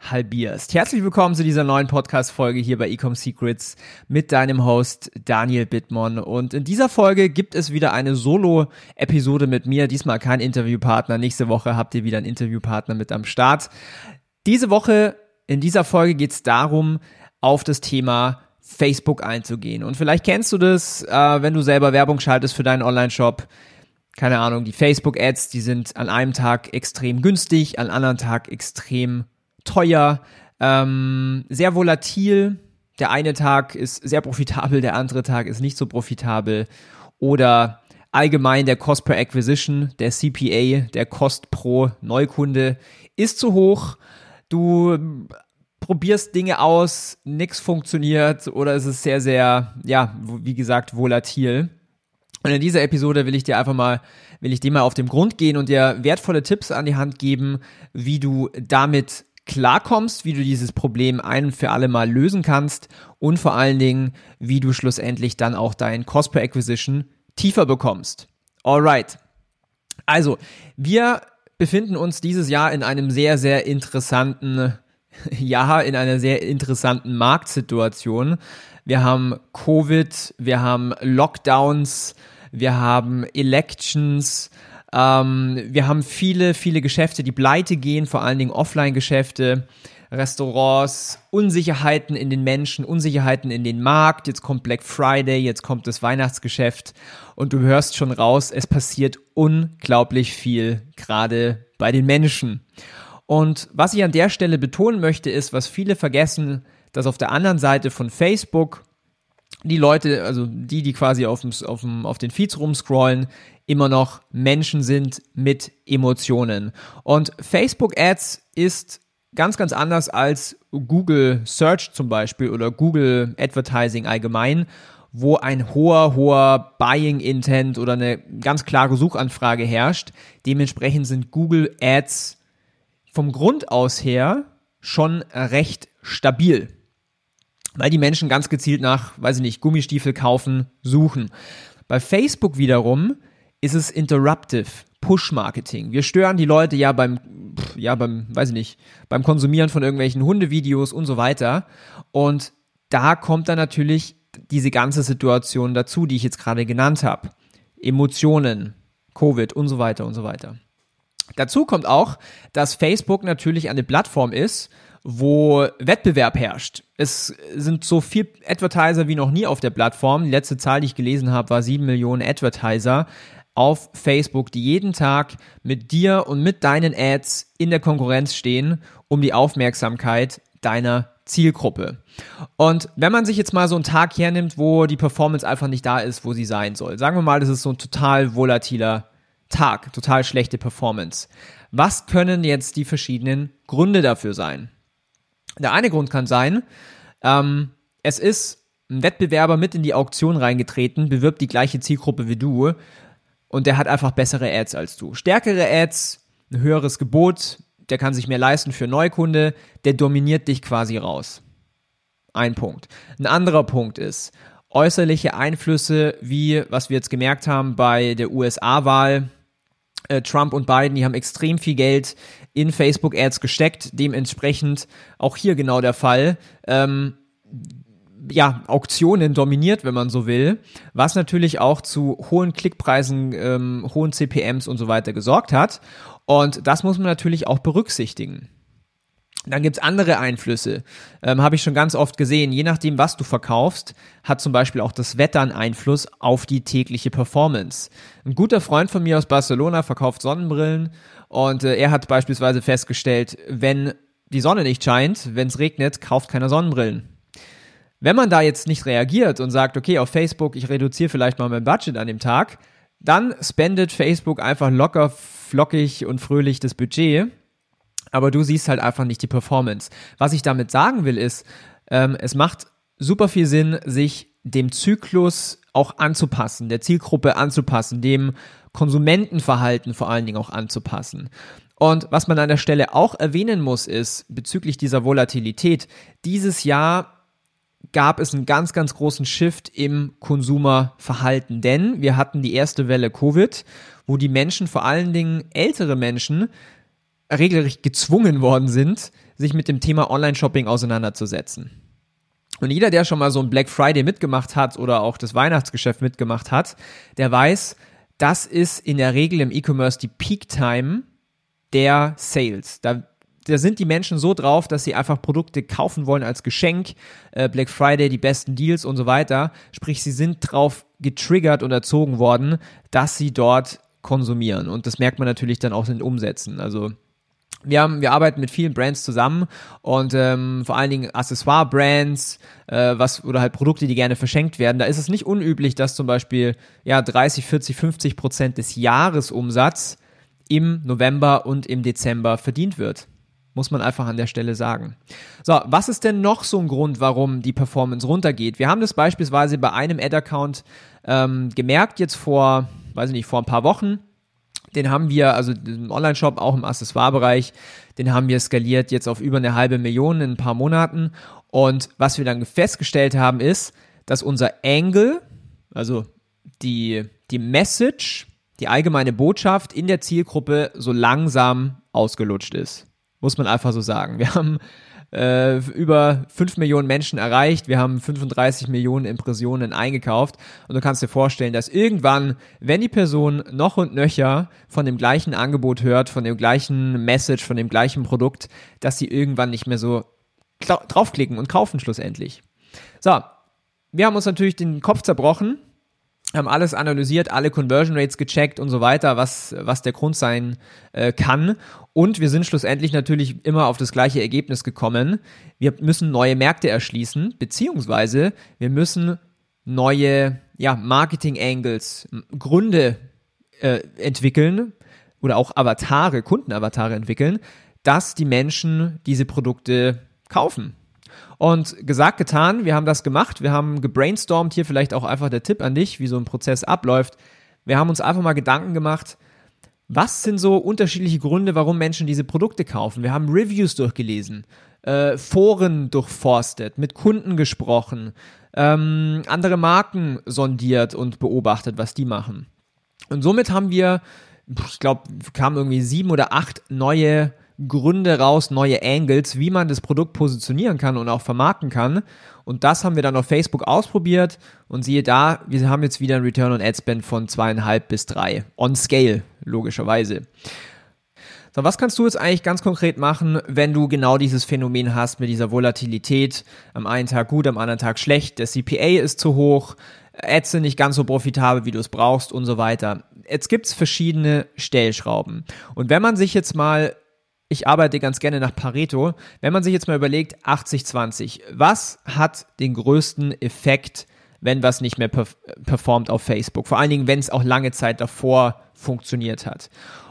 halbierst. Herzlich willkommen zu dieser neuen Podcast-Folge hier bei Ecom Secrets mit deinem Host Daniel Bittmann. Und in dieser Folge gibt es wieder eine Solo-Episode mit mir. Diesmal kein Interviewpartner. Nächste Woche habt ihr wieder einen Interviewpartner mit am Start. Diese Woche, in dieser Folge geht es darum, auf das Thema Facebook einzugehen. Und vielleicht kennst du das, äh, wenn du selber Werbung schaltest für deinen Online-Shop keine Ahnung, die Facebook-Ads, die sind an einem Tag extrem günstig, an anderen Tag extrem teuer, ähm, sehr volatil. Der eine Tag ist sehr profitabel, der andere Tag ist nicht so profitabel. Oder allgemein der Cost per Acquisition, der CPA, der Cost pro Neukunde ist zu hoch. Du probierst Dinge aus, nichts funktioniert oder es ist sehr, sehr, ja, wie gesagt, volatil. Und in dieser Episode will ich dir einfach mal, will ich dir mal auf den Grund gehen und dir wertvolle Tipps an die Hand geben, wie du damit klarkommst, wie du dieses Problem ein und für alle Mal lösen kannst und vor allen Dingen, wie du schlussendlich dann auch dein Cost per Acquisition tiefer bekommst. Alright. Also, wir befinden uns dieses Jahr in einem sehr, sehr interessanten Jahr, in einer sehr interessanten Marktsituation. Wir haben Covid, wir haben Lockdowns, wir haben Elections, ähm, wir haben viele, viele Geschäfte, die pleite gehen, vor allen Dingen Offline-Geschäfte, Restaurants, Unsicherheiten in den Menschen, Unsicherheiten in den Markt. Jetzt kommt Black Friday, jetzt kommt das Weihnachtsgeschäft und du hörst schon raus, es passiert unglaublich viel, gerade bei den Menschen. Und was ich an der Stelle betonen möchte, ist, was viele vergessen, dass auf der anderen Seite von Facebook die Leute, also die, die quasi auf, dem, auf, dem, auf den Feeds rumscrollen, immer noch Menschen sind mit Emotionen. Und Facebook Ads ist ganz, ganz anders als Google Search zum Beispiel oder Google Advertising allgemein, wo ein hoher, hoher Buying Intent oder eine ganz klare Suchanfrage herrscht. Dementsprechend sind Google Ads vom Grund aus her schon recht stabil weil die Menschen ganz gezielt nach, weiß ich nicht, Gummistiefel kaufen, suchen. Bei Facebook wiederum ist es interruptive Push-Marketing. Wir stören die Leute ja beim, ja, beim, weiß ich nicht, beim Konsumieren von irgendwelchen Hundevideos und so weiter. Und da kommt dann natürlich diese ganze Situation dazu, die ich jetzt gerade genannt habe. Emotionen, Covid und so weiter und so weiter. Dazu kommt auch, dass Facebook natürlich eine Plattform ist, wo Wettbewerb herrscht. Es sind so viel Advertiser wie noch nie auf der Plattform. Die letzte Zahl, die ich gelesen habe, war sieben Millionen Advertiser auf Facebook, die jeden Tag mit dir und mit deinen Ads in der Konkurrenz stehen, um die Aufmerksamkeit deiner Zielgruppe. Und wenn man sich jetzt mal so einen Tag hernimmt, wo die Performance einfach nicht da ist, wo sie sein soll, sagen wir mal, das ist so ein total volatiler Tag, total schlechte Performance. Was können jetzt die verschiedenen Gründe dafür sein? Der eine Grund kann sein, ähm, es ist ein Wettbewerber mit in die Auktion reingetreten, bewirbt die gleiche Zielgruppe wie du und der hat einfach bessere Ads als du. Stärkere Ads, ein höheres Gebot, der kann sich mehr leisten für Neukunde, der dominiert dich quasi raus. Ein Punkt. Ein anderer Punkt ist äußerliche Einflüsse, wie was wir jetzt gemerkt haben bei der USA-Wahl. Äh, Trump und Biden, die haben extrem viel Geld in Facebook-Ads gesteckt. Dementsprechend auch hier genau der Fall. Ähm, ja, Auktionen dominiert, wenn man so will, was natürlich auch zu hohen Klickpreisen, ähm, hohen CPMs und so weiter gesorgt hat. Und das muss man natürlich auch berücksichtigen. Dann gibt's andere Einflüsse, ähm, habe ich schon ganz oft gesehen. Je nachdem, was du verkaufst, hat zum Beispiel auch das Wetter einen Einfluss auf die tägliche Performance. Ein guter Freund von mir aus Barcelona verkauft Sonnenbrillen und äh, er hat beispielsweise festgestellt, wenn die Sonne nicht scheint, wenn es regnet, kauft keiner Sonnenbrillen. Wenn man da jetzt nicht reagiert und sagt, okay, auf Facebook, ich reduziere vielleicht mal mein Budget an dem Tag, dann spendet Facebook einfach locker, flockig und fröhlich das Budget aber du siehst halt einfach nicht die Performance. Was ich damit sagen will, ist, ähm, es macht super viel Sinn, sich dem Zyklus auch anzupassen, der Zielgruppe anzupassen, dem Konsumentenverhalten vor allen Dingen auch anzupassen. Und was man an der Stelle auch erwähnen muss, ist bezüglich dieser Volatilität, dieses Jahr gab es einen ganz, ganz großen Shift im Konsumerverhalten, denn wir hatten die erste Welle Covid, wo die Menschen, vor allen Dingen ältere Menschen, regelrecht gezwungen worden sind, sich mit dem Thema Online-Shopping auseinanderzusetzen. Und jeder, der schon mal so ein Black Friday mitgemacht hat oder auch das Weihnachtsgeschäft mitgemacht hat, der weiß, das ist in der Regel im E-Commerce die Peak Time der Sales. Da, da sind die Menschen so drauf, dass sie einfach Produkte kaufen wollen als Geschenk, äh, Black Friday, die besten Deals und so weiter. Sprich, sie sind drauf getriggert und erzogen worden, dass sie dort konsumieren. Und das merkt man natürlich dann auch in den Umsätzen. Also wir, haben, wir arbeiten mit vielen Brands zusammen und ähm, vor allen Dingen Accessoire-Brands, äh, was oder halt Produkte, die gerne verschenkt werden. Da ist es nicht unüblich, dass zum Beispiel ja 30, 40, 50 Prozent des Jahresumsatz im November und im Dezember verdient wird. Muss man einfach an der Stelle sagen. So, was ist denn noch so ein Grund, warum die Performance runtergeht? Wir haben das beispielsweise bei einem Ad-Account ähm, gemerkt, jetzt vor, weiß ich nicht, vor ein paar Wochen den haben wir, also im Online-Shop, auch im Accessoire-Bereich, den haben wir skaliert jetzt auf über eine halbe Million in ein paar Monaten. Und was wir dann festgestellt haben, ist, dass unser Angle, also die, die Message, die allgemeine Botschaft in der Zielgruppe so langsam ausgelutscht ist. Muss man einfach so sagen. Wir haben äh, über 5 Millionen Menschen erreicht. Wir haben 35 Millionen Impressionen eingekauft. Und du kannst dir vorstellen, dass irgendwann, wenn die Person noch und nöcher von dem gleichen Angebot hört, von dem gleichen Message, von dem gleichen Produkt, dass sie irgendwann nicht mehr so draufklicken und kaufen schlussendlich. So, wir haben uns natürlich den Kopf zerbrochen, haben alles analysiert, alle Conversion Rates gecheckt und so weiter, was, was der Grund sein äh, kann. Und wir sind schlussendlich natürlich immer auf das gleiche Ergebnis gekommen. Wir müssen neue Märkte erschließen, beziehungsweise wir müssen neue ja, Marketing-Angles, Gründe äh, entwickeln oder auch Avatare, Kundenavatare entwickeln, dass die Menschen diese Produkte kaufen. Und gesagt, getan, wir haben das gemacht, wir haben gebrainstormt, hier vielleicht auch einfach der Tipp an dich, wie so ein Prozess abläuft. Wir haben uns einfach mal Gedanken gemacht, was sind so unterschiedliche Gründe, warum Menschen diese Produkte kaufen? Wir haben Reviews durchgelesen, äh, Foren durchforstet, mit Kunden gesprochen, ähm, andere Marken sondiert und beobachtet, was die machen. Und somit haben wir, ich glaube, kamen irgendwie sieben oder acht neue Gründe raus, neue Angles, wie man das Produkt positionieren kann und auch vermarkten kann. Und das haben wir dann auf Facebook ausprobiert und siehe da, wir haben jetzt wieder ein Return on Ad Spend von zweieinhalb bis drei. On Scale, logischerweise. So, was kannst du jetzt eigentlich ganz konkret machen, wenn du genau dieses Phänomen hast mit dieser Volatilität? Am einen Tag gut, am anderen Tag schlecht, der CPA ist zu hoch, Ads sind nicht ganz so profitabel, wie du es brauchst und so weiter. Jetzt gibt's verschiedene Stellschrauben. Und wenn man sich jetzt mal ich arbeite ganz gerne nach Pareto. Wenn man sich jetzt mal überlegt, 80-20, was hat den größten Effekt, wenn was nicht mehr performt auf Facebook? Vor allen Dingen, wenn es auch lange Zeit davor funktioniert hat.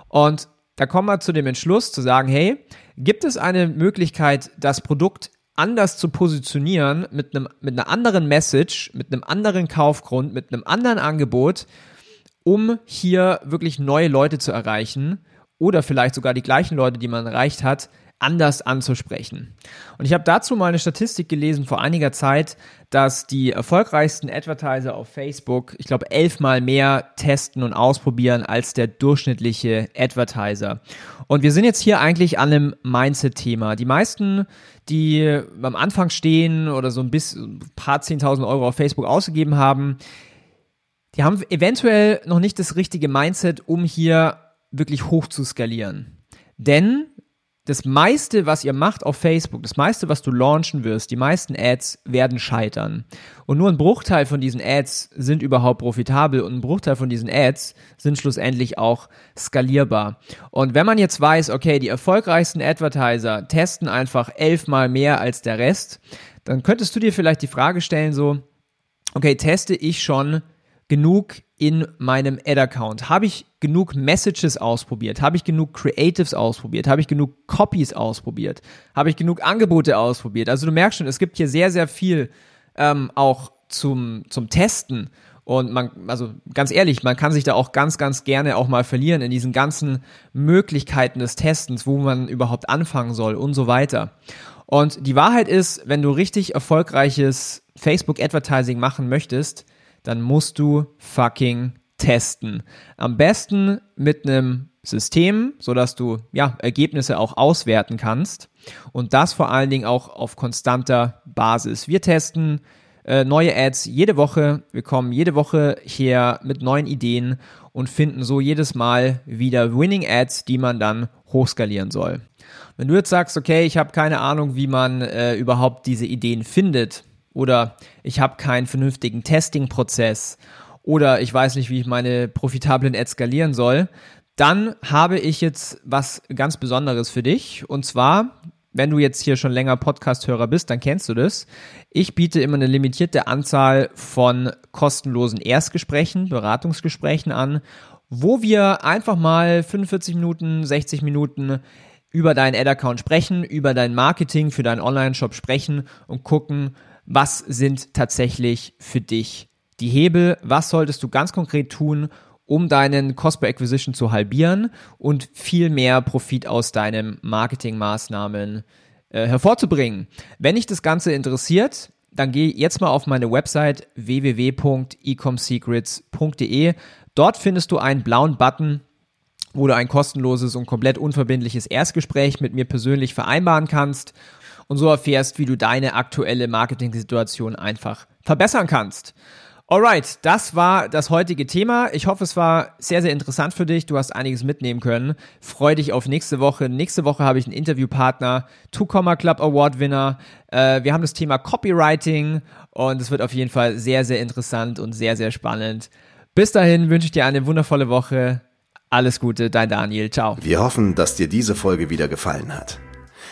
Und da kommen wir zu dem Entschluss zu sagen, hey, gibt es eine Möglichkeit, das Produkt anders zu positionieren mit einem, mit einer anderen Message, mit einem anderen Kaufgrund, mit einem anderen Angebot, um hier wirklich neue Leute zu erreichen oder vielleicht sogar die gleichen Leute, die man erreicht hat, anders anzusprechen. Und ich habe dazu mal eine Statistik gelesen vor einiger Zeit, dass die erfolgreichsten Advertiser auf Facebook, ich glaube, elfmal mehr testen und ausprobieren als der durchschnittliche Advertiser. Und wir sind jetzt hier eigentlich an einem Mindset-Thema. Die meisten, die am Anfang stehen oder so ein bisschen ein paar zehntausend Euro auf Facebook ausgegeben haben, die haben eventuell noch nicht das richtige Mindset, um hier wirklich hoch zu skalieren. Denn das meiste, was ihr macht auf Facebook, das meiste, was du launchen wirst, die meisten Ads werden scheitern. Und nur ein Bruchteil von diesen Ads sind überhaupt profitabel und ein Bruchteil von diesen Ads sind schlussendlich auch skalierbar. Und wenn man jetzt weiß, okay, die erfolgreichsten Advertiser testen einfach elfmal mehr als der Rest, dann könntest du dir vielleicht die Frage stellen, so, okay, teste ich schon genug in meinem Ad-Account? Habe ich genug Messages ausprobiert? Habe ich genug Creatives ausprobiert? Habe ich genug Copies ausprobiert? Habe ich genug Angebote ausprobiert? Also du merkst schon, es gibt hier sehr, sehr viel ähm, auch zum, zum Testen. Und man, also ganz ehrlich, man kann sich da auch ganz, ganz gerne auch mal verlieren in diesen ganzen Möglichkeiten des Testens, wo man überhaupt anfangen soll und so weiter. Und die Wahrheit ist, wenn du richtig erfolgreiches Facebook Advertising machen möchtest, dann musst du fucking testen. Am besten mit einem System, so dass du ja Ergebnisse auch auswerten kannst und das vor allen Dingen auch auf konstanter Basis. Wir testen äh, neue Ads jede Woche. Wir kommen jede Woche hier mit neuen Ideen und finden so jedes Mal wieder Winning Ads, die man dann hochskalieren soll. Wenn du jetzt sagst, okay, ich habe keine Ahnung, wie man äh, überhaupt diese Ideen findet oder ich habe keinen vernünftigen Testing-Prozess oder ich weiß nicht, wie ich meine profitablen Ads skalieren soll, dann habe ich jetzt was ganz Besonderes für dich. Und zwar, wenn du jetzt hier schon länger Podcast-Hörer bist, dann kennst du das. Ich biete immer eine limitierte Anzahl von kostenlosen Erstgesprächen, Beratungsgesprächen an, wo wir einfach mal 45 Minuten, 60 Minuten über deinen Ad-Account sprechen, über dein Marketing für deinen Online-Shop sprechen und gucken, was sind tatsächlich für dich die Hebel, was solltest du ganz konkret tun, um deinen Cost per Acquisition zu halbieren und viel mehr Profit aus deinen Marketingmaßnahmen äh, hervorzubringen. Wenn dich das Ganze interessiert, dann geh jetzt mal auf meine Website www.ecomsecrets.de. Dort findest du einen blauen Button, wo du ein kostenloses und komplett unverbindliches Erstgespräch mit mir persönlich vereinbaren kannst und so erfährst, wie du deine aktuelle Marketing-Situation einfach verbessern kannst. Alright, das war das heutige Thema. Ich hoffe, es war sehr, sehr interessant für dich. Du hast einiges mitnehmen können. Freu dich auf nächste Woche. Nächste Woche habe ich einen Interviewpartner, Two Comma Club Award Winner. Äh, wir haben das Thema Copywriting und es wird auf jeden Fall sehr, sehr interessant und sehr, sehr spannend. Bis dahin wünsche ich dir eine wundervolle Woche. Alles Gute, dein Daniel. Ciao. Wir hoffen, dass dir diese Folge wieder gefallen hat.